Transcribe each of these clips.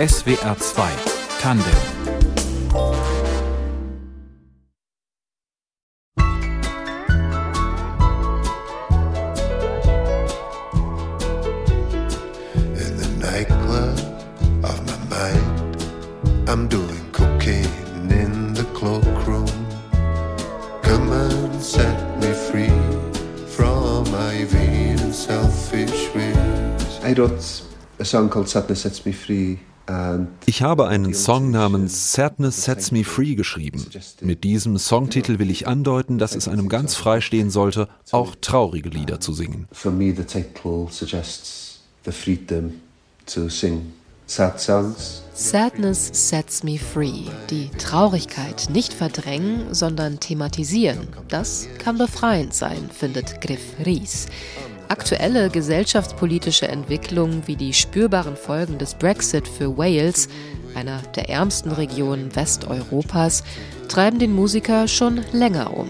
SWR 2 Tandem. In the nightclub of my mind I'm doing cocaine in the cloakroom. Come and set me free from my vain and selfish ways. I don't Ich habe einen Song namens Sadness Sets Me Free geschrieben. Mit diesem Songtitel will ich andeuten, dass es einem ganz frei stehen sollte, auch traurige Lieder zu singen. For me the title suggests the freedom to sing sad songs. Sadness sets me free. Die Traurigkeit nicht verdrängen, sondern thematisieren. Das kann befreiend sein, findet Griff Ries. Aktuelle gesellschaftspolitische Entwicklungen wie die spürbaren Folgen des Brexit für Wales, einer der ärmsten Regionen Westeuropas, treiben den Musiker schon länger um.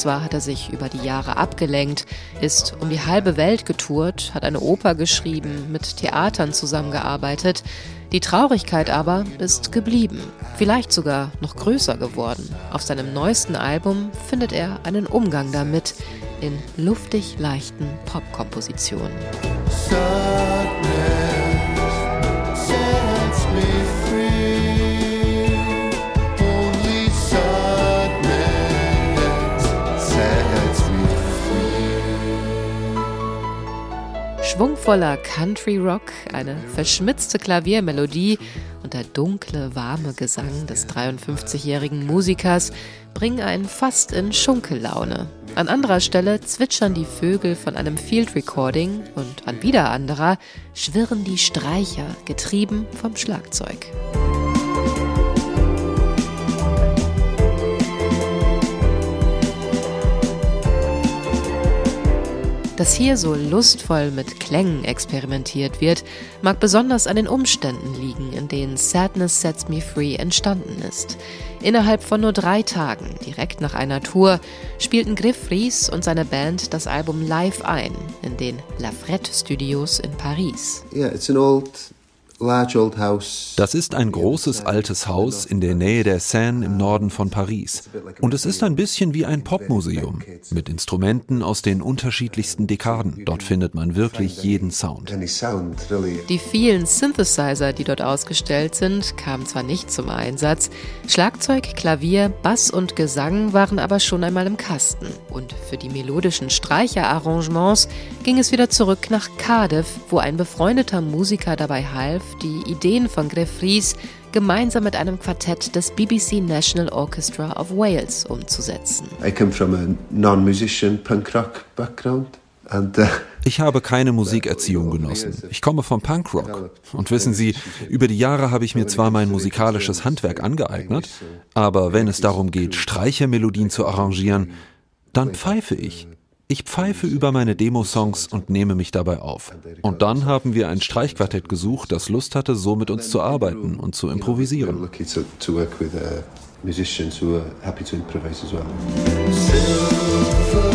Zwar hat er sich über die Jahre abgelenkt, ist um die halbe Welt getourt, hat eine Oper geschrieben, mit Theatern zusammengearbeitet, die Traurigkeit aber ist geblieben, vielleicht sogar noch größer geworden. Auf seinem neuesten Album findet er einen Umgang damit, in luftig leichten Popkompositionen. Schwungvoller Country Rock, eine verschmitzte Klaviermelodie und der dunkle, warme Gesang des 53-jährigen Musikers bringen einen fast in Schunkellaune. An anderer Stelle zwitschern die Vögel von einem Field Recording und an wieder anderer schwirren die Streicher, getrieben vom Schlagzeug. Dass hier so lustvoll mit Klängen experimentiert wird, mag besonders an den Umständen liegen, in denen Sadness Sets Me Free entstanden ist. Innerhalb von nur drei Tagen, direkt nach einer Tour, spielten Griff Ries und seine Band das Album live ein in den Lafrette Studios in Paris. Yeah, it's an old das ist ein großes altes Haus in der Nähe der Seine im Norden von Paris. Und es ist ein bisschen wie ein Popmuseum mit Instrumenten aus den unterschiedlichsten Dekaden. Dort findet man wirklich jeden Sound. Die vielen Synthesizer, die dort ausgestellt sind, kamen zwar nicht zum Einsatz. Schlagzeug, Klavier, Bass und Gesang waren aber schon einmal im Kasten. Und für die melodischen Streicherarrangements ging es wieder zurück nach Cardiff, wo ein befreundeter Musiker dabei half, die Ideen von Gref Ries gemeinsam mit einem Quartett des BBC National Orchestra of Wales umzusetzen. I come from a non-musician punk rock background. Uh ich habe keine Musikerziehung genossen. Ich komme vom Punkrock. Und wissen Sie, über die Jahre habe ich mir zwar mein musikalisches Handwerk angeeignet, aber wenn es darum geht, Streichermelodien zu arrangieren, dann pfeife ich. Ich pfeife über meine Demo-Songs und nehme mich dabei auf. Und dann haben wir ein Streichquartett gesucht, das Lust hatte, so mit uns zu arbeiten und zu improvisieren. musicians who are happy to improvise as well. Zehn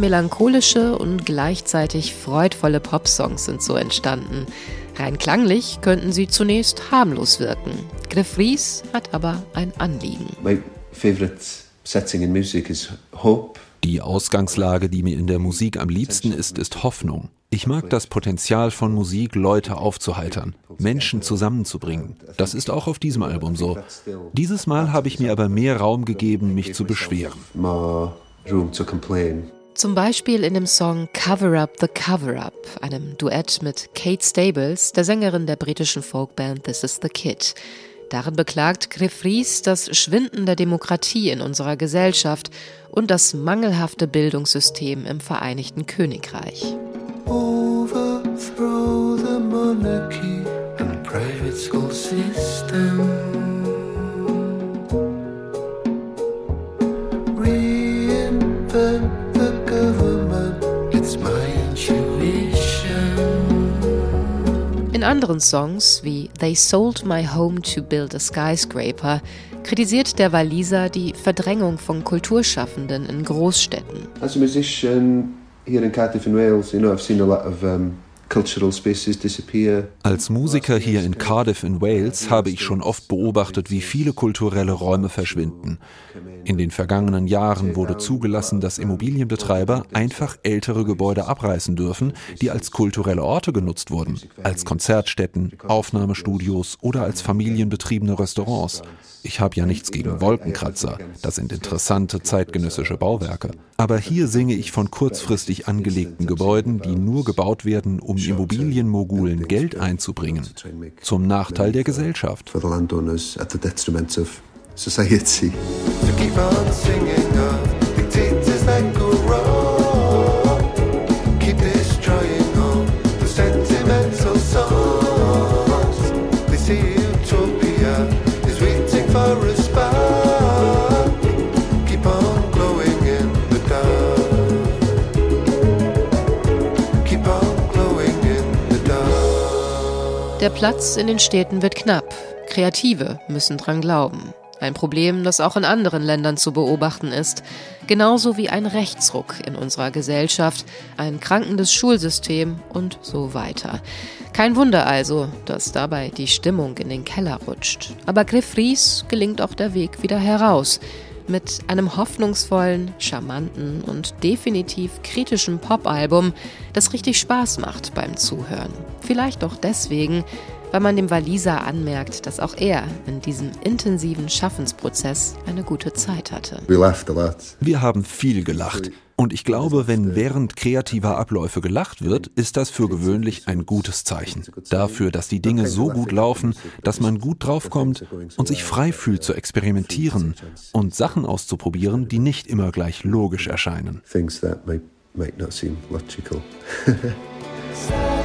melancholische und gleichzeitig freudvolle Popsongs sind so entstanden. Rein klanglich könnten sie zunächst harmlos wirken. Griff Ries hat aber ein Anliegen. My favorite setting in music is hope. Die Ausgangslage, die mir in der Musik am liebsten ist, ist Hoffnung. Ich mag das Potenzial von Musik, Leute aufzuheitern, Menschen zusammenzubringen. Das ist auch auf diesem Album so. Dieses Mal habe ich mir aber mehr Raum gegeben, mich zu beschweren. Zum Beispiel in dem Song Cover Up the Cover Up, einem Duett mit Kate Stables, der Sängerin der britischen Folkband This Is the Kid. Darin beklagt Griff Ries das Schwinden der Demokratie in unserer Gesellschaft und das mangelhafte Bildungssystem im Vereinigten Königreich. Overthrow the monarchy and private school system. Anderen Songs wie They Sold My Home to Build a Skyscraper kritisiert der Waliser die Verdrängung von Kulturschaffenden in Großstädten. As a musician here in Cardiff and Wales, you know, I've seen a lot of um als Musiker hier in Cardiff in Wales habe ich schon oft beobachtet, wie viele kulturelle Räume verschwinden. In den vergangenen Jahren wurde zugelassen, dass Immobilienbetreiber einfach ältere Gebäude abreißen dürfen, die als kulturelle Orte genutzt wurden, als Konzertstätten, Aufnahmestudios oder als familienbetriebene Restaurants. Ich habe ja nichts gegen Wolkenkratzer, das sind interessante zeitgenössische Bauwerke. Aber hier singe ich von kurzfristig angelegten Gebäuden, die nur gebaut werden, um Immobilienmogulen Geld einzubringen, zum Nachteil der Gesellschaft. society. Der Platz in den Städten wird knapp. Kreative müssen dran glauben. Ein Problem, das auch in anderen Ländern zu beobachten ist. Genauso wie ein Rechtsruck in unserer Gesellschaft, ein krankendes Schulsystem und so weiter. Kein Wunder also, dass dabei die Stimmung in den Keller rutscht. Aber Griff Ries gelingt auch der Weg wieder heraus mit einem hoffnungsvollen, charmanten und definitiv kritischen Popalbum, das richtig Spaß macht beim Zuhören. Vielleicht auch deswegen, weil man dem Waliser anmerkt, dass auch er in diesem intensiven Schaffensprozess eine gute Zeit hatte. Wir haben viel gelacht. Und ich glaube, wenn während kreativer Abläufe gelacht wird, ist das für gewöhnlich ein gutes Zeichen. Dafür, dass die Dinge so gut laufen, dass man gut draufkommt und sich frei fühlt zu experimentieren und Sachen auszuprobieren, die nicht immer gleich logisch erscheinen.